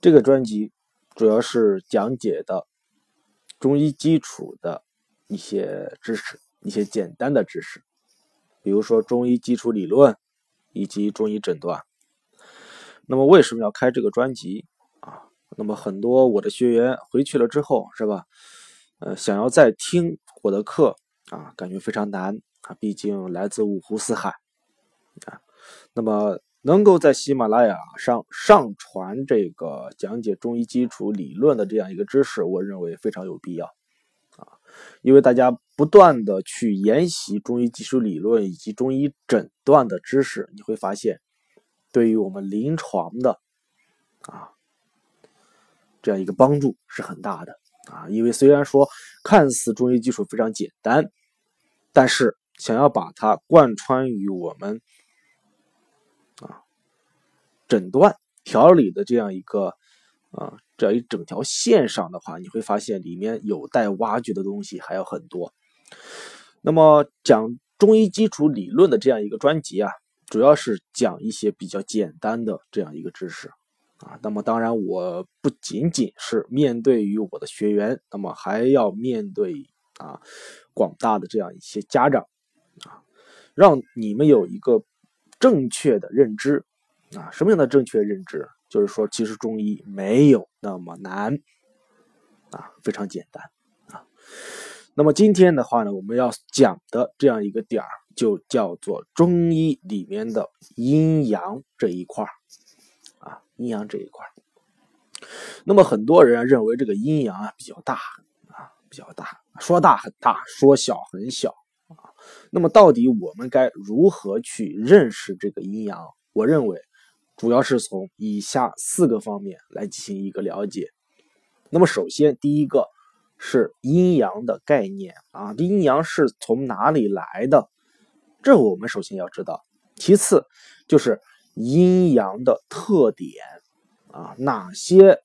这个专辑主要是讲解的中医基础的一些知识，一些简单的知识，比如说中医基础理论以及中医诊断。那么为什么要开这个专辑啊？那么很多我的学员回去了之后，是吧？呃，想要再听我的课啊，感觉非常难啊，毕竟来自五湖四海啊。那么。能够在喜马拉雅上上传这个讲解中医基础理论的这样一个知识，我认为非常有必要啊，因为大家不断的去研习中医基础理论以及中医诊断的知识，你会发现，对于我们临床的啊这样一个帮助是很大的啊，因为虽然说看似中医基础非常简单，但是想要把它贯穿于我们。诊断调理的这样一个啊，这样一整条线上的话，你会发现里面有待挖掘的东西还有很多。那么讲中医基础理论的这样一个专辑啊，主要是讲一些比较简单的这样一个知识啊。那么当然，我不仅仅是面对于我的学员，那么还要面对啊广大的这样一些家长啊，让你们有一个正确的认知。啊，什么样的正确认知？就是说，其实中医没有那么难，啊，非常简单啊。那么今天的话呢，我们要讲的这样一个点儿，就叫做中医里面的阴阳这一块儿啊，阴阳这一块儿。那么很多人认为这个阴阳啊比较大啊，比较大，说大很大，说小很小啊。那么到底我们该如何去认识这个阴阳？我认为。主要是从以下四个方面来进行一个了解。那么，首先第一个是阴阳的概念啊，阴阳是从哪里来的？这我们首先要知道。其次就是阴阳的特点啊，哪些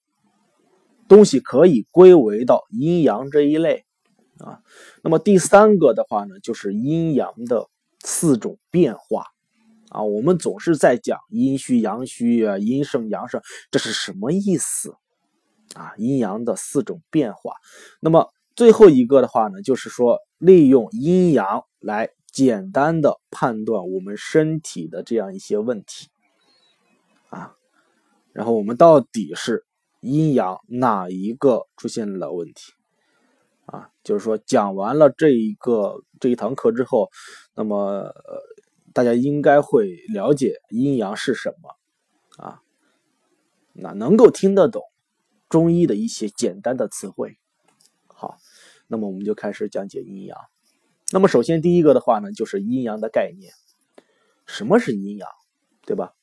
东西可以归为到阴阳这一类啊？那么第三个的话呢，就是阴阳的四种变化。啊，我们总是在讲阴虚阳虚啊，阴盛阳盛，这是什么意思？啊，阴阳的四种变化。那么最后一个的话呢，就是说利用阴阳来简单的判断我们身体的这样一些问题。啊，然后我们到底是阴阳哪一个出现了问题？啊，就是说讲完了这一个这一堂课之后，那么呃。大家应该会了解阴阳是什么啊？那能够听得懂中医的一些简单的词汇。好，那么我们就开始讲解阴阳。那么首先第一个的话呢，就是阴阳的概念。什么是阴阳？对吧？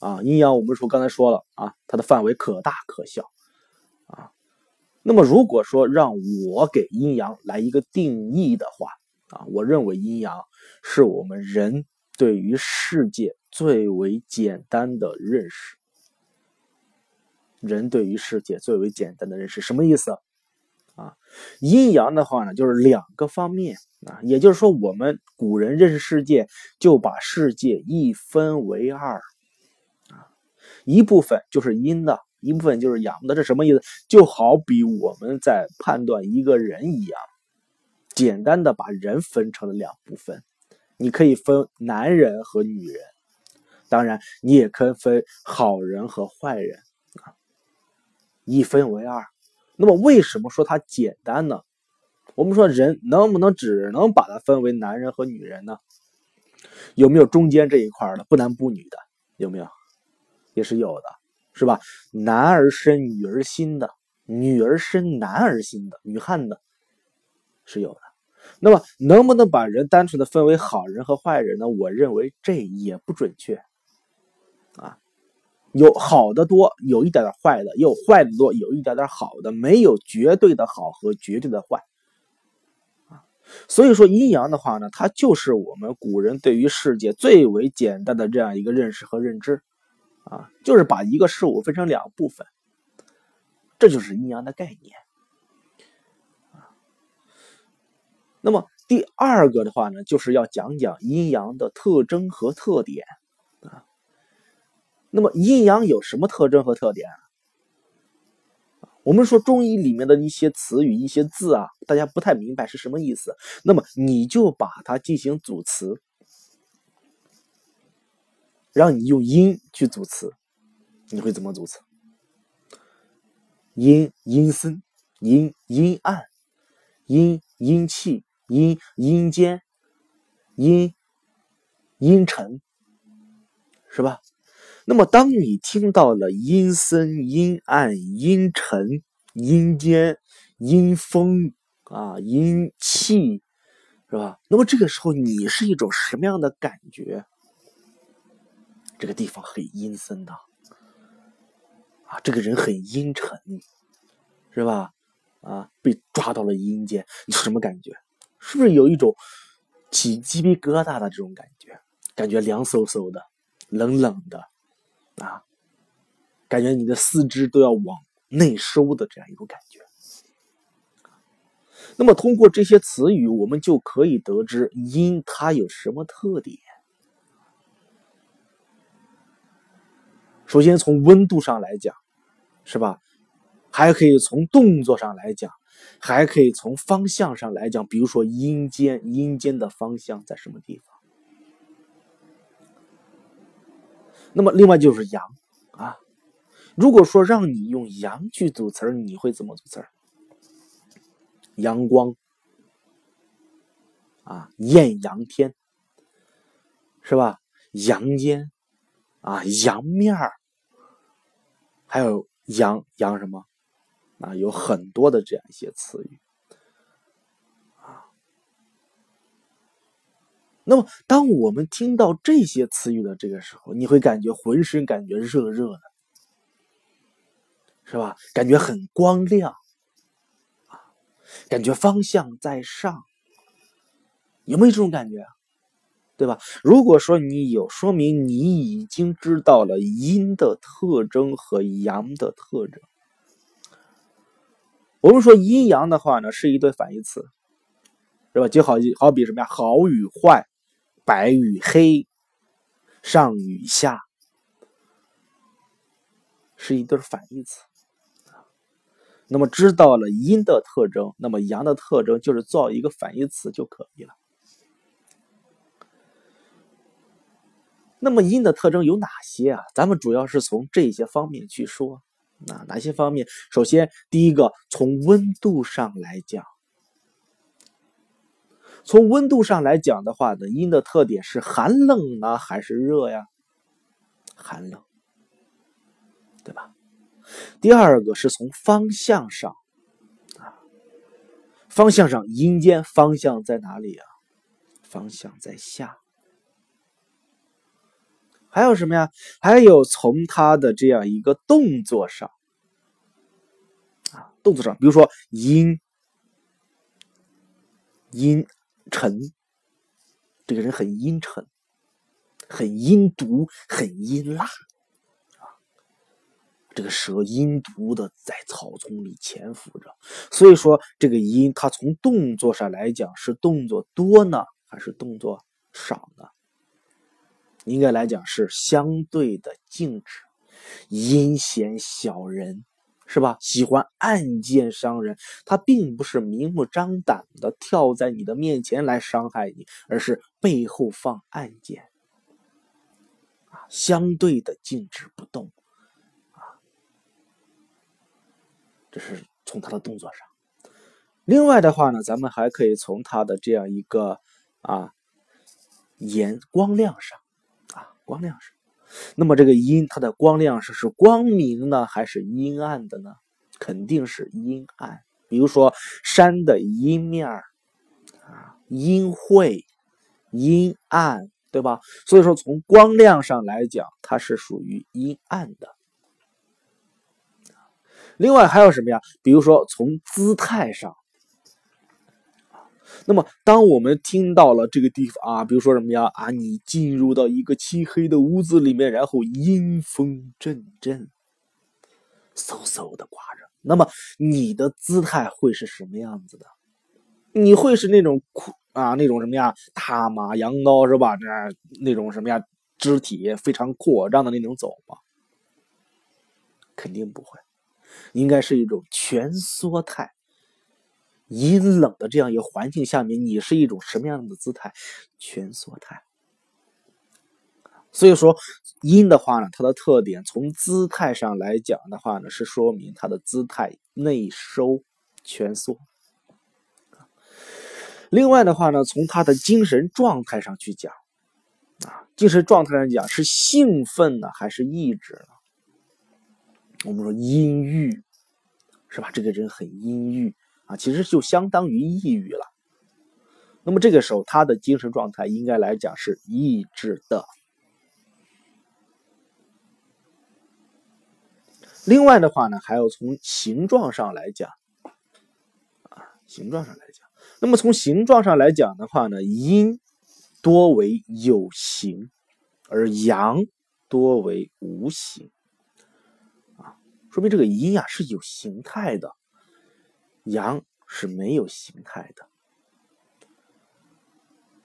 啊，阴阳我们说刚才说了啊，它的范围可大可小啊。那么如果说让我给阴阳来一个定义的话啊，我认为阴阳是我们人。对于世界最为简单的认识，人对于世界最为简单的认识什么意思啊？阴阳的话呢，就是两个方面啊，也就是说，我们古人认识世界就把世界一分为二啊，一部分就是阴的，一部分就是阳的。这什么意思？就好比我们在判断一个人一样，简单的把人分成了两部分。你可以分男人和女人，当然你也可以分好人和坏人啊，一分为二。那么为什么说它简单呢？我们说人能不能只能把它分为男人和女人呢？有没有中间这一块的不男不女的？有没有？也是有的，是吧？男儿身女儿心的，女儿身男儿心的，女汉的，是有的。那么能不能把人单纯的分为好人和坏人呢？我认为这也不准确，啊，有好的多，有一点点坏的；有坏的多，有一点点好的，没有绝对的好和绝对的坏，所以说阴阳的话呢，它就是我们古人对于世界最为简单的这样一个认识和认知，啊，就是把一个事物分成两部分，这就是阴阳的概念。那么第二个的话呢，就是要讲讲阴阳的特征和特点啊。那么阴阳有什么特征和特点？我们说中医里面的一些词语、一些字啊，大家不太明白是什么意思，那么你就把它进行组词，让你用阴去组词，你会怎么组词？阴阴森，阴阴暗，阴阴气，阴阴间，阴阴沉，是吧？那么，当你听到了阴森、阴暗、阴沉、阴间、阴风啊、阴气，是吧？那么这个时候，你是一种什么样的感觉？这个地方很阴森的啊，这个人很阴沉，是吧？啊，被抓到了阴间，你什么感觉？是不是有一种起鸡皮疙瘩的这种感觉？感觉凉飕飕的、冷冷的。啊，感觉你的四肢都要往内收的这样一种感觉。那么通过这些词语，我们就可以得知阴它有什么特点。首先从温度上来讲，是吧？还可以从动作上来讲，还可以从方向上来讲。比如说阴间，阴间的方向在什么地方？那么，另外就是阳啊。如果说让你用阳去组词儿，你会怎么组词儿？阳光啊，艳阳天，是吧？阳间啊，阳面儿，还有阳阳什么啊？有很多的这样一些词语。那么，当我们听到这些词语的这个时候，你会感觉浑身感觉热热的，是吧？感觉很光亮，啊，感觉方向在上，有没有这种感觉？对吧？如果说你有，说明你已经知道了阴的特征和阳的特征。我们说阴阳的话呢，是一对反义词，是吧？就好好比什么呀？好与坏。白与黑，上与下，是一对反义词。那么知道了阴的特征，那么阳的特征就是造一个反义词就可以了。那么阴的特征有哪些啊？咱们主要是从这些方面去说。啊哪些方面？首先，第一个从温度上来讲。从温度上来讲的话呢，阴的特点是寒冷呢还是热呀？寒冷，对吧？第二个是从方向上啊，方向上阴间方向在哪里啊？方向在下。还有什么呀？还有从他的这样一个动作上啊，动作上，比如说阴阴。沉，这个人很阴沉，很阴毒，很阴辣啊！这个蛇阴毒的在草丛里潜伏着，所以说这个阴，它从动作上来讲是动作多呢，还是动作少呢？应该来讲是相对的静止，阴险小人。是吧？喜欢暗箭伤人，他并不是明目张胆的跳在你的面前来伤害你，而是背后放暗箭，啊，相对的静止不动，啊，这是从他的动作上。另外的话呢，咱们还可以从他的这样一个啊，眼光亮上，光亮是。那么这个阴，它的光亮是是光明呢，还是阴暗的呢？肯定是阴暗。比如说山的阴面啊，阴晦、阴暗，对吧？所以说从光亮上来讲，它是属于阴暗的。另外还有什么呀？比如说从姿态上。那么，当我们听到了这个地方啊，比如说什么呀啊，你进入到一个漆黑的屋子里面，然后阴风阵阵，嗖嗖的刮着，那么你的姿态会是什么样子的？你会是那种酷啊，那种什么呀，踏马扬刀是吧？那那种什么呀，肢体非常扩张的那种走吗？肯定不会。应该是一种蜷缩态。阴冷的这样一个环境下面，你是一种什么样的姿态？蜷缩态。所以说，阴的话呢，它的特点从姿态上来讲的话呢，是说明它的姿态内收、蜷缩。另外的话呢，从他的精神状态上去讲，啊，精神状态上讲是兴奋呢，还是抑制呢？我们说阴郁，是吧？这个人很阴郁啊，其实就相当于抑郁了。那么这个时候，他的精神状态应该来讲是抑制的。另外的话呢，还要从形状上来讲，啊，形状上来讲。那么从形状上来讲的话呢，阴多为有形，而阳多为无形，啊，说明这个阴呀是有形态的，阳是没有形态的。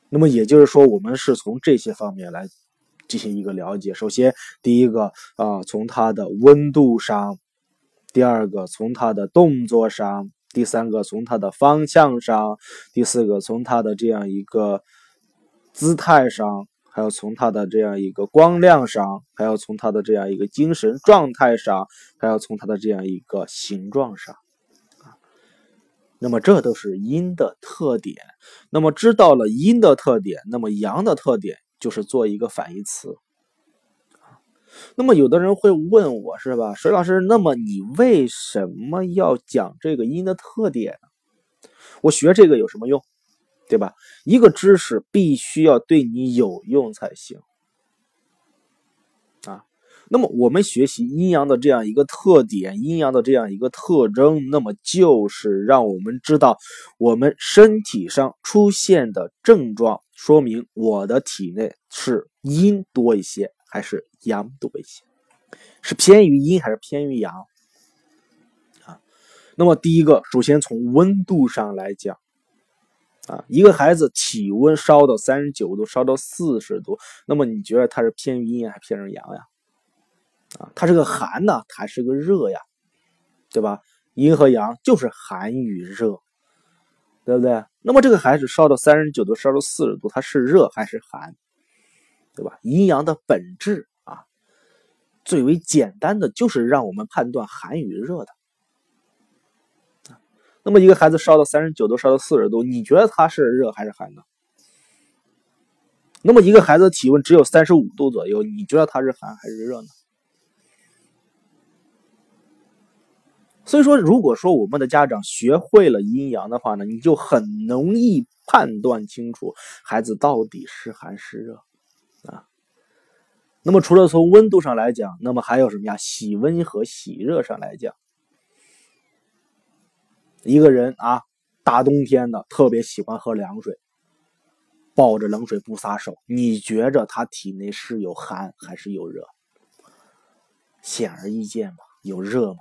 那么也就是说，我们是从这些方面来进行一个了解。首先，第一个啊，从它的温度上；第二个，从它的动作上。第三个从它的方向上，第四个从它的这样一个姿态上，还有从它的这样一个光亮上，还要从它的这样一个精神状态上，还要从它的这样一个形状上，那么这都是阴的特点。那么知道了阴的特点，那么阳的特点就是做一个反义词。那么有的人会问我是吧，水老师，那么你为什么要讲这个音的特点？我学这个有什么用，对吧？一个知识必须要对你有用才行。那么我们学习阴阳的这样一个特点，阴阳的这样一个特征，那么就是让我们知道我们身体上出现的症状，说明我的体内是阴多一些。还是阳多一些，是偏于阴还是偏于阳啊？那么第一个，首先从温度上来讲啊，一个孩子体温烧到三十九度，烧到四十度，那么你觉得他是偏于阴还是偏于阳呀？啊，它是个寒呢，还是个热呀？对吧？阴和阳就是寒与热，对不对？那么这个孩子烧到三十九度，烧到四十度，他是热还是寒？对吧？阴阳的本质啊，最为简单的就是让我们判断寒与热的。那么一个孩子烧到三十九度，烧到四十度，你觉得他是热还是寒呢？那么一个孩子的体温只有三十五度左右，你觉得他是寒还是热呢？所以说，如果说我们的家长学会了阴阳的话呢，你就很容易判断清楚孩子到底是寒是热。啊，那么除了从温度上来讲，那么还有什么呀？喜温和喜热上来讲，一个人啊，大冬天的特别喜欢喝凉水，抱着冷水不撒手，你觉着他体内是有寒还是有热？显而易见嘛，有热嘛。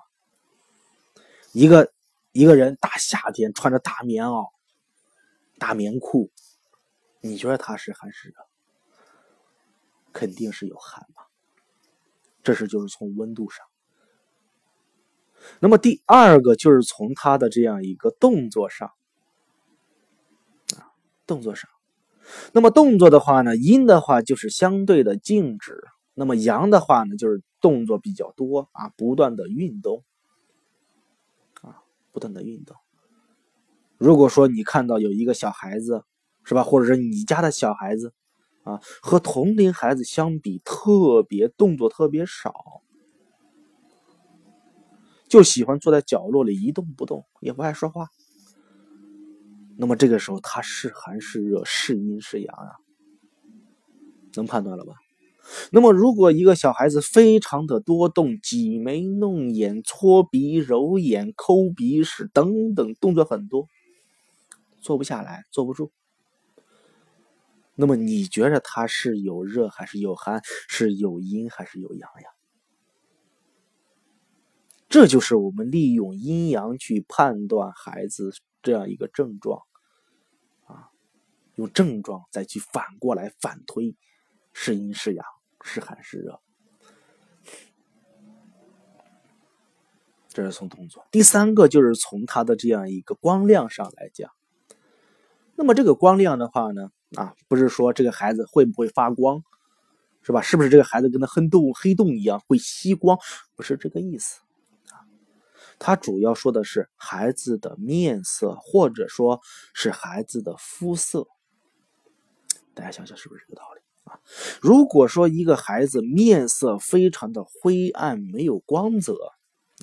一个一个人大夏天穿着大棉袄、大棉裤，你觉得他是寒湿的？肯定是有寒嘛，这是就是从温度上。那么第二个就是从他的这样一个动作上，啊，动作上。那么动作的话呢，阴的话就是相对的静止，那么阳的话呢就是动作比较多啊，不断的运动，不断的运动。如果说你看到有一个小孩子，是吧，或者是你家的小孩子。啊，和同龄孩子相比，特别动作特别少，就喜欢坐在角落里一动不动，也不爱说话。那么这个时候，他是寒是热，是阴是阳啊？能判断了吧？那么如果一个小孩子非常的多动，挤眉弄眼、搓鼻、揉眼、抠鼻屎等等，动作很多，坐不下来，坐不住。那么你觉得他是有热还是有寒，是有阴还是有阳呀？这就是我们利用阴阳去判断孩子这样一个症状，啊，用症状再去反过来反推，是阴是阳，是寒是热。这是从动作。第三个就是从它的这样一个光亮上来讲。那么这个光亮的话呢，啊，不是说这个孩子会不会发光，是吧？是不是这个孩子跟那黑洞黑洞一样会吸光？不是这个意思啊。它主要说的是孩子的面色，或者说是孩子的肤色。大家想想是不是这个道理如果说一个孩子面色非常的灰暗，没有光泽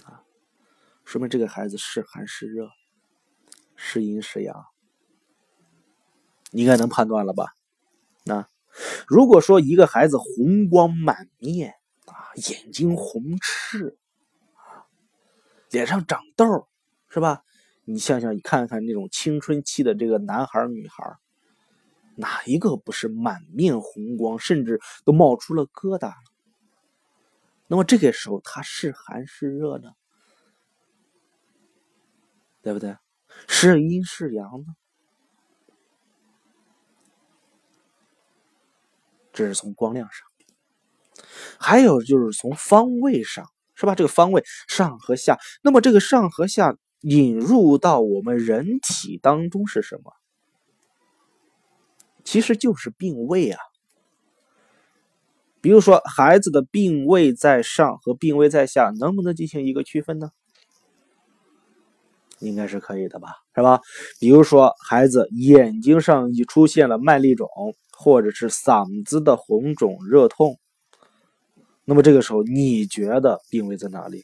啊，说明这个孩子是寒是热，是阴是阳。你应该能判断了吧？那如果说一个孩子红光满面啊，眼睛红赤啊，脸上长痘是吧？你想想，你看看那种青春期的这个男孩女孩，哪一个不是满面红光，甚至都冒出了疙瘩？那么这个时候他是寒是热呢？对不对？是阴是阳呢？这是从光亮上，还有就是从方位上，是吧？这个方位上和下，那么这个上和下引入到我们人体当中是什么？其实就是病位啊。比如说孩子的病位在上和病位在下，能不能进行一个区分呢？应该是可以的吧，是吧？比如说孩子眼睛上已出现了麦粒肿。或者是嗓子的红肿热痛，那么这个时候你觉得病位在哪里？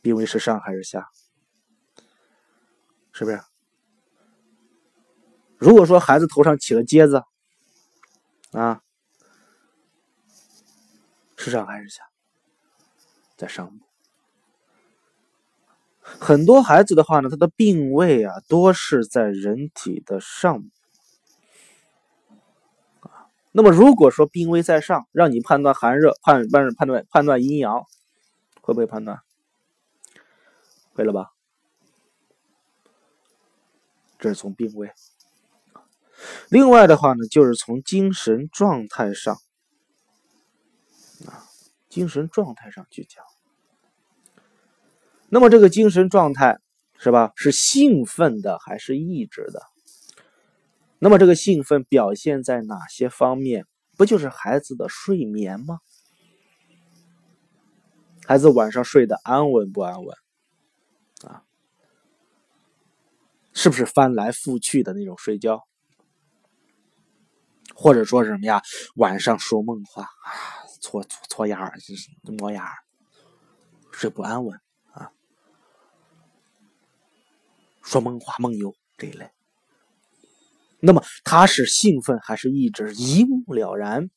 病位是上还是下？是不是？如果说孩子头上起了疖子，啊，是上还是下？在上。很多孩子的话呢，他的病位啊，多是在人体的上。那么，如果说病危在上，让你判断寒热，判判判断判断阴阳，会不会判断？会了吧？这是从病位。另外的话呢，就是从精神状态上啊，精神状态上去讲。那么这个精神状态是吧？是兴奋的还是抑制的？那么这个兴奋表现在哪些方面？不就是孩子的睡眠吗？孩子晚上睡得安稳不安稳？啊，是不是翻来覆去的那种睡觉？或者说什么呀？晚上说梦话啊，搓搓搓牙儿，就是磨牙睡不安稳啊，说梦话梦游这一类。那么他是兴奋还是抑制？一目了然，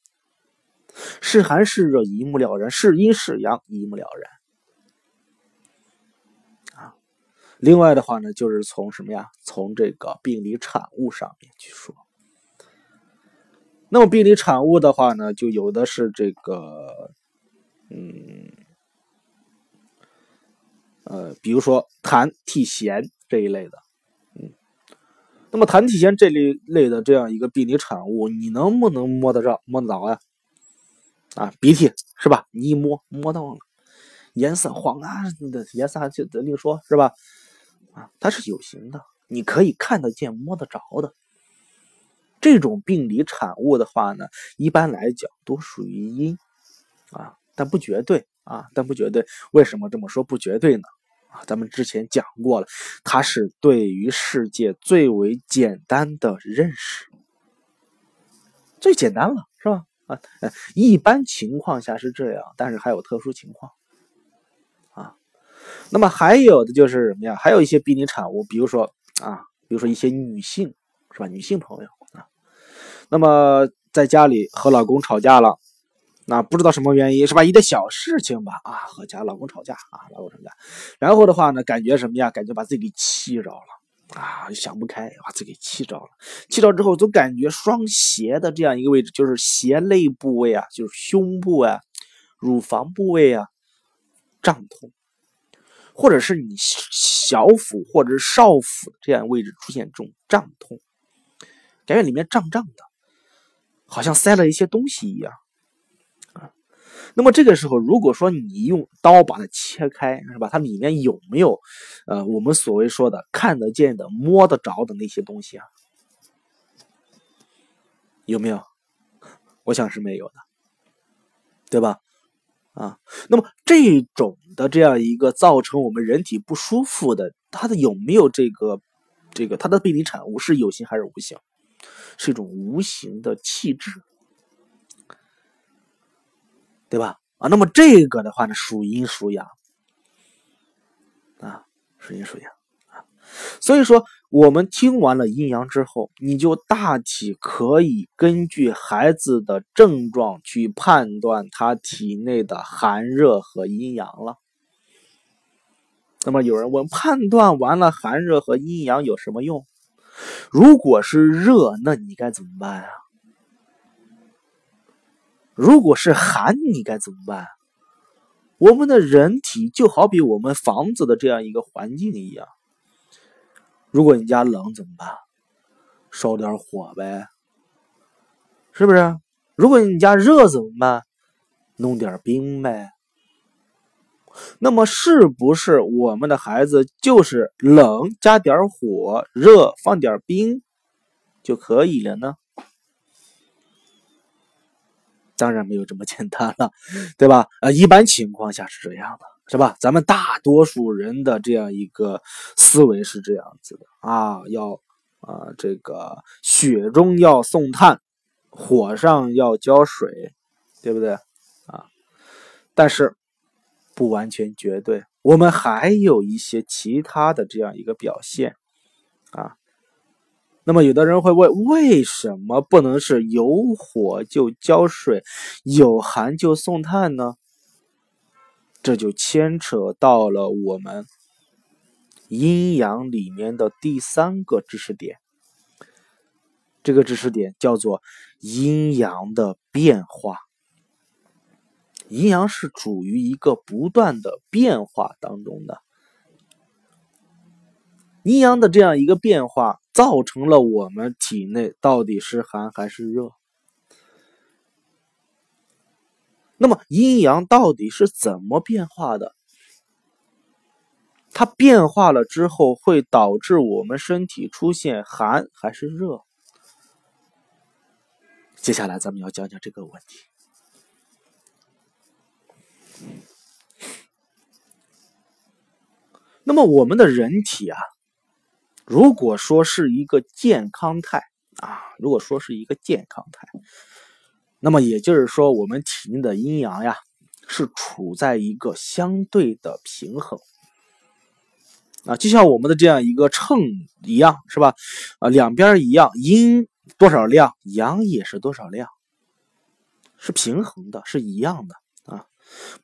是寒是热，一目了然；是阴是阳，一目了然。啊，另外的话呢，就是从什么呀？从这个病理产物上面去说。那么病理产物的话呢，就有的是这个，嗯，呃，比如说痰、涕、涎这一类的。嗯那么痰体涎这类类的这样一个病理产物，你能不能摸得着、摸得着呀？啊，鼻涕是吧？你一摸摸到了，颜色黄啊颜色就另说是吧？啊，它是有形的，你可以看得见、摸得着的。这种病理产物的话呢，一般来讲都属于阴啊，但不绝对啊，但不绝对。为什么这么说不绝对呢？啊，咱们之前讲过了，它是对于世界最为简单的认识，最简单了，是吧？啊，一般情况下是这样，但是还有特殊情况，啊，那么还有的就是什么呀？还有一些病理产物，比如说啊，比如说一些女性，是吧？女性朋友，那么在家里和老公吵架了。那不知道什么原因是吧？一点小事情吧，啊，和家老公吵架啊，老公吵架，然后的话呢，感觉什么呀？感觉把自己给气着了啊，想不开，把自己给气着了。气着之后，总感觉双胁的这样一个位置，就是胁肋部位啊，就是胸部啊、乳房部位啊，胀痛，或者是你小腹或者是少腹这样位置出现这种胀痛，感觉里面胀胀的，好像塞了一些东西一样。啊那么这个时候，如果说你用刀把它切开，是吧？它里面有没有呃我们所谓说的看得见的、摸得着的那些东西啊？有没有？我想是没有的，对吧？啊，那么这种的这样一个造成我们人体不舒服的，它的有没有这个这个它的病理产物是有形还是无形？是一种无形的气质，对吧？啊，那么这个的话呢，属阴属阳，啊，属阴属阳啊，所以说。我们听完了阴阳之后，你就大体可以根据孩子的症状去判断他体内的寒热和阴阳了。那么有人问，判断完了寒热和阴阳有什么用？如果是热，那你该怎么办啊？如果是寒，你该怎么办？我们的人体就好比我们房子的这样一个环境一样。如果你家冷怎么办？烧点火呗，是不是？如果你家热怎么办？弄点冰呗。那么是不是我们的孩子就是冷加点火，热放点冰就可以了呢？当然没有这么简单了，对吧？呃，一般情况下是这样的。是吧？咱们大多数人的这样一个思维是这样子的啊，要啊这个雪中要送炭，火上要浇水，对不对啊？但是不完全绝对，我们还有一些其他的这样一个表现啊。那么有的人会问，为什么不能是有火就浇水，有寒就送炭呢？这就牵扯到了我们阴阳里面的第三个知识点，这个知识点叫做阴阳的变化。阴阳是处于一个不断的变化当中的，阴阳的这样一个变化，造成了我们体内到底是寒还是热。那么阴阳到底是怎么变化的？它变化了之后会导致我们身体出现寒还是热？接下来咱们要讲讲这个问题。那么我们的人体啊，如果说是一个健康态啊，如果说是一个健康态。那么也就是说，我们体内的阴阳呀，是处在一个相对的平衡啊，就像我们的这样一个秤一样，是吧？啊，两边一样，阴多少量，阳也是多少量，是平衡的，是一样的，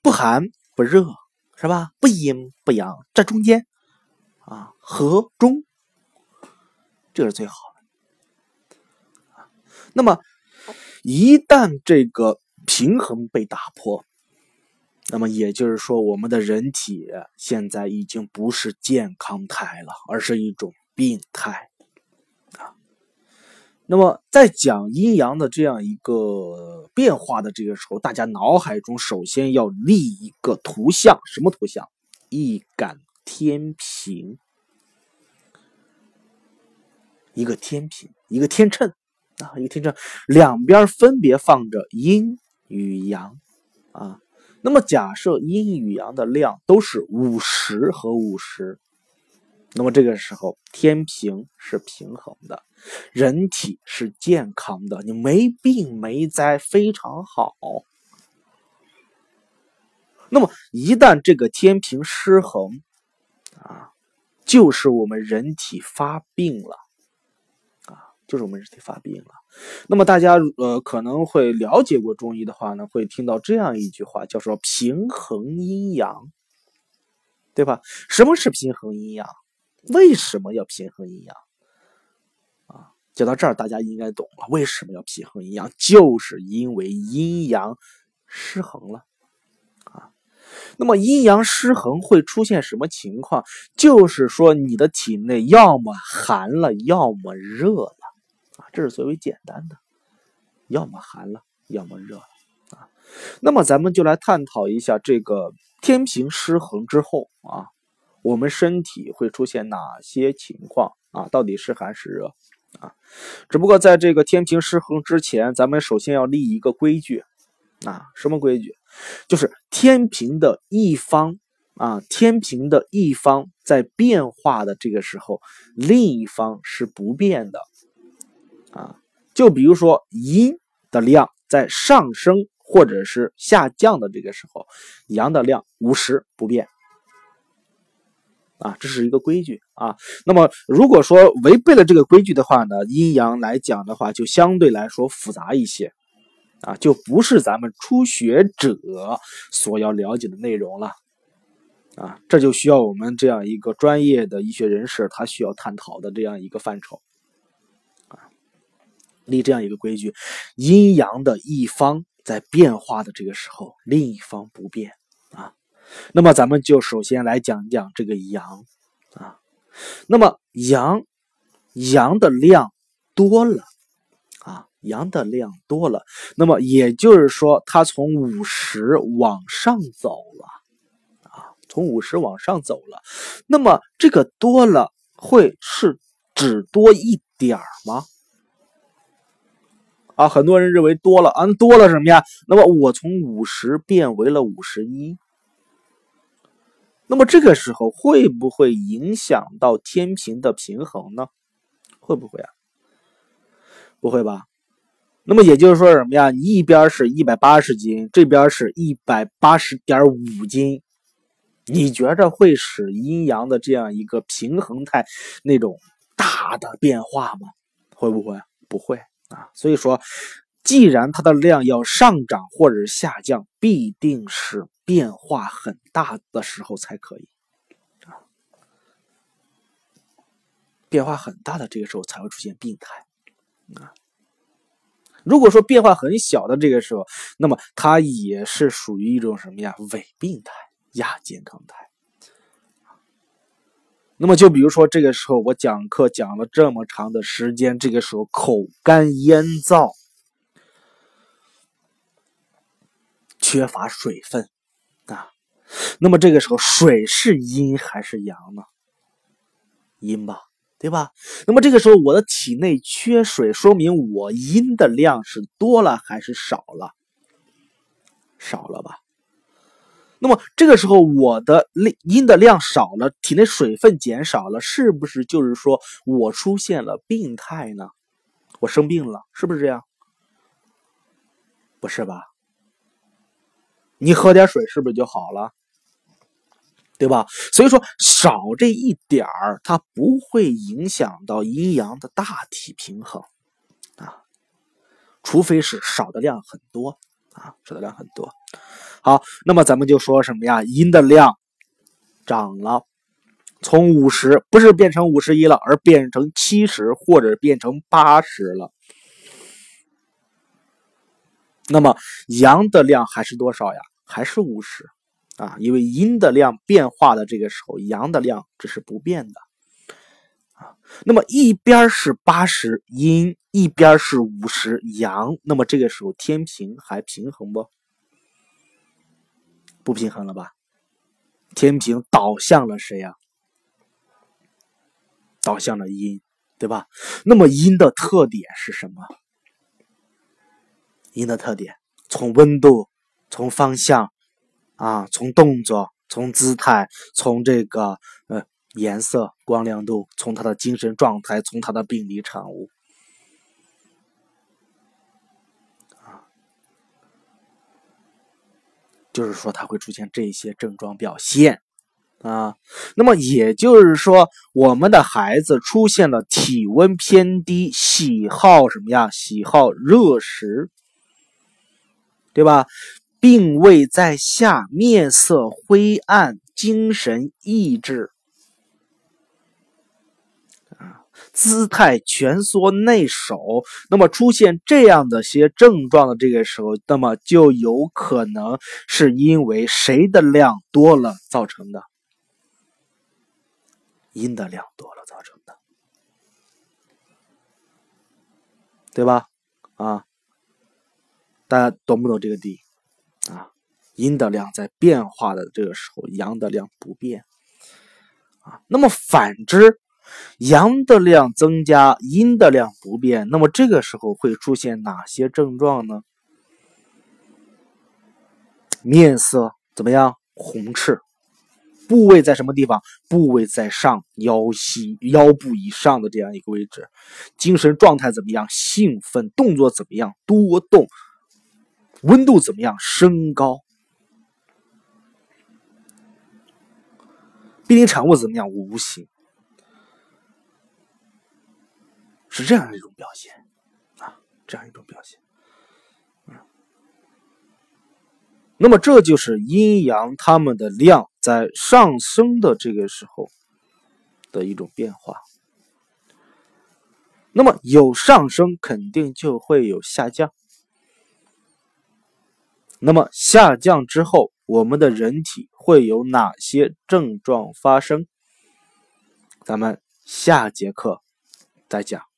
不寒不热，是吧？不阴不阳，这中间啊，和中，这是最好的。那么。一旦这个平衡被打破，那么也就是说，我们的人体现在已经不是健康态了，而是一种病态。那么，在讲阴阳的这样一个变化的这个时候，大家脑海中首先要立一个图像，什么图像？一杆天平，一个天平，一个天秤。啊，一个天秤，两边分别放着阴与阳，啊，那么假设阴与阳的量都是五十和五十，那么这个时候天平是平衡的，人体是健康的，你没病没灾，非常好。那么一旦这个天平失衡，啊，就是我们人体发病了。啊就是我们人体发病了。那么大家呃可能会了解过中医的话呢，会听到这样一句话，叫做平衡阴阳，对吧？什么是平衡阴阳？为什么要平衡阴阳？啊，讲到这儿，大家应该懂了。为什么要平衡阴阳？就是因为阴阳失衡了啊。那么阴阳失衡会出现什么情况？就是说你的体内要么寒了，要么热了。啊，这是最为简单的，要么寒了，要么热了啊。那么咱们就来探讨一下这个天平失衡之后啊，我们身体会出现哪些情况啊？到底是寒是热啊？只不过在这个天平失衡之前，咱们首先要立一个规矩啊，什么规矩？就是天平的一方啊，天平的一方在变化的这个时候，另一方是不变的啊。就比如说阴的量在上升。或者是下降的这个时候，阳的量五十不变，啊，这是一个规矩啊。那么如果说违背了这个规矩的话呢，阴阳来讲的话，就相对来说复杂一些，啊，就不是咱们初学者所要了解的内容了，啊，这就需要我们这样一个专业的医学人士他需要探讨的这样一个范畴，啊，立这样一个规矩，阴阳的一方。在变化的这个时候，另一方不变。那么咱们就首先来讲讲这个阳啊。那么阳，阳的量多了啊，阳的量多了。那么也就是说，它从五十往上走了啊，从五十往上走了。那么这个多了，会是只多一点儿吗？啊，很多人认为多了啊，多了什么呀？那么我从五十变为了五十一，那么这个时候会不会影响到天平的平衡呢？会不会啊？不会吧？那么也就是说什么呀？你一边是一百八十斤，这边是一百八十点五斤，你觉着会使阴阳的这样一个平衡态那种大的变化吗？会不会？不会。啊，所以说，既然它的量要上涨或者下降，必定是变化很大的时候才可以啊。变化很大的这个时候才会出现病态啊。如果说变化很小的这个时候，那么它也是属于一种什么呀？伪病态、亚健康态。那么就比如说这个时候我讲课讲了这么长的时间，这个时候口干咽燥，缺乏水分啊。那么这个时候水是阴还是阳呢？阴吧，对吧？那么这个时候我的体内缺水，说明我阴的量是多了还是少了？少了吧。那么这个时候，我的阴的量少了，体内水分减少了，是不是就是说我出现了病态呢？我生病了，是不是这样？不是吧？你喝点水是不是就好了？对吧？所以说少这一点儿，它不会影响到阴阳的大体平衡啊，除非是少的量很多啊，少的量很多。好，那么咱们就说什么呀？阴的量涨了，从五十不是变成五十一了，而变成七十或者变成八十了。那么阳的量还是多少呀？还是五十啊？因为阴的量变化的这个时候，阳的量这是不变的啊。那么一边是八十阴，一边是五十阳，那么这个时候天平还平衡不？不平衡了吧？天平倒向了谁呀？倒向了阴，对吧？那么阴的特点是什么？您的特点，从温度，从方向，啊，从动作，从姿态，从这个呃颜色、光亮度，从他的精神状态，从他的病理产物。就是说，它会出现这些症状表现啊。那么也就是说，我们的孩子出现了体温偏低，喜好什么呀？喜好热食，对吧？病位在下，面色灰暗，精神抑制。姿态蜷缩内守，那么出现这样的些症状的这个时候，那么就有可能是因为谁的量多了造成的？阴的量多了造成的，对吧？啊，大家懂不懂这个地？啊阴的量在变化的这个时候，阳的量不变啊。那么反之，阳的量增加，阴的量不变，那么这个时候会出现哪些症状呢？面色怎么样？红赤。部位在什么地方？部位在上腰膝腰部以上的这样一个位置。精神状态怎么样？兴奋。动作怎么样？多动。温度怎么样？升高。必定产物怎么样？无形。是这样一种表现啊，这样一种表现。那么这就是阴阳它们的量在上升的这个时候的一种变化。那么有上升，肯定就会有下降。那么下降之后，我们的人体会有哪些症状发生？咱们下节课再讲。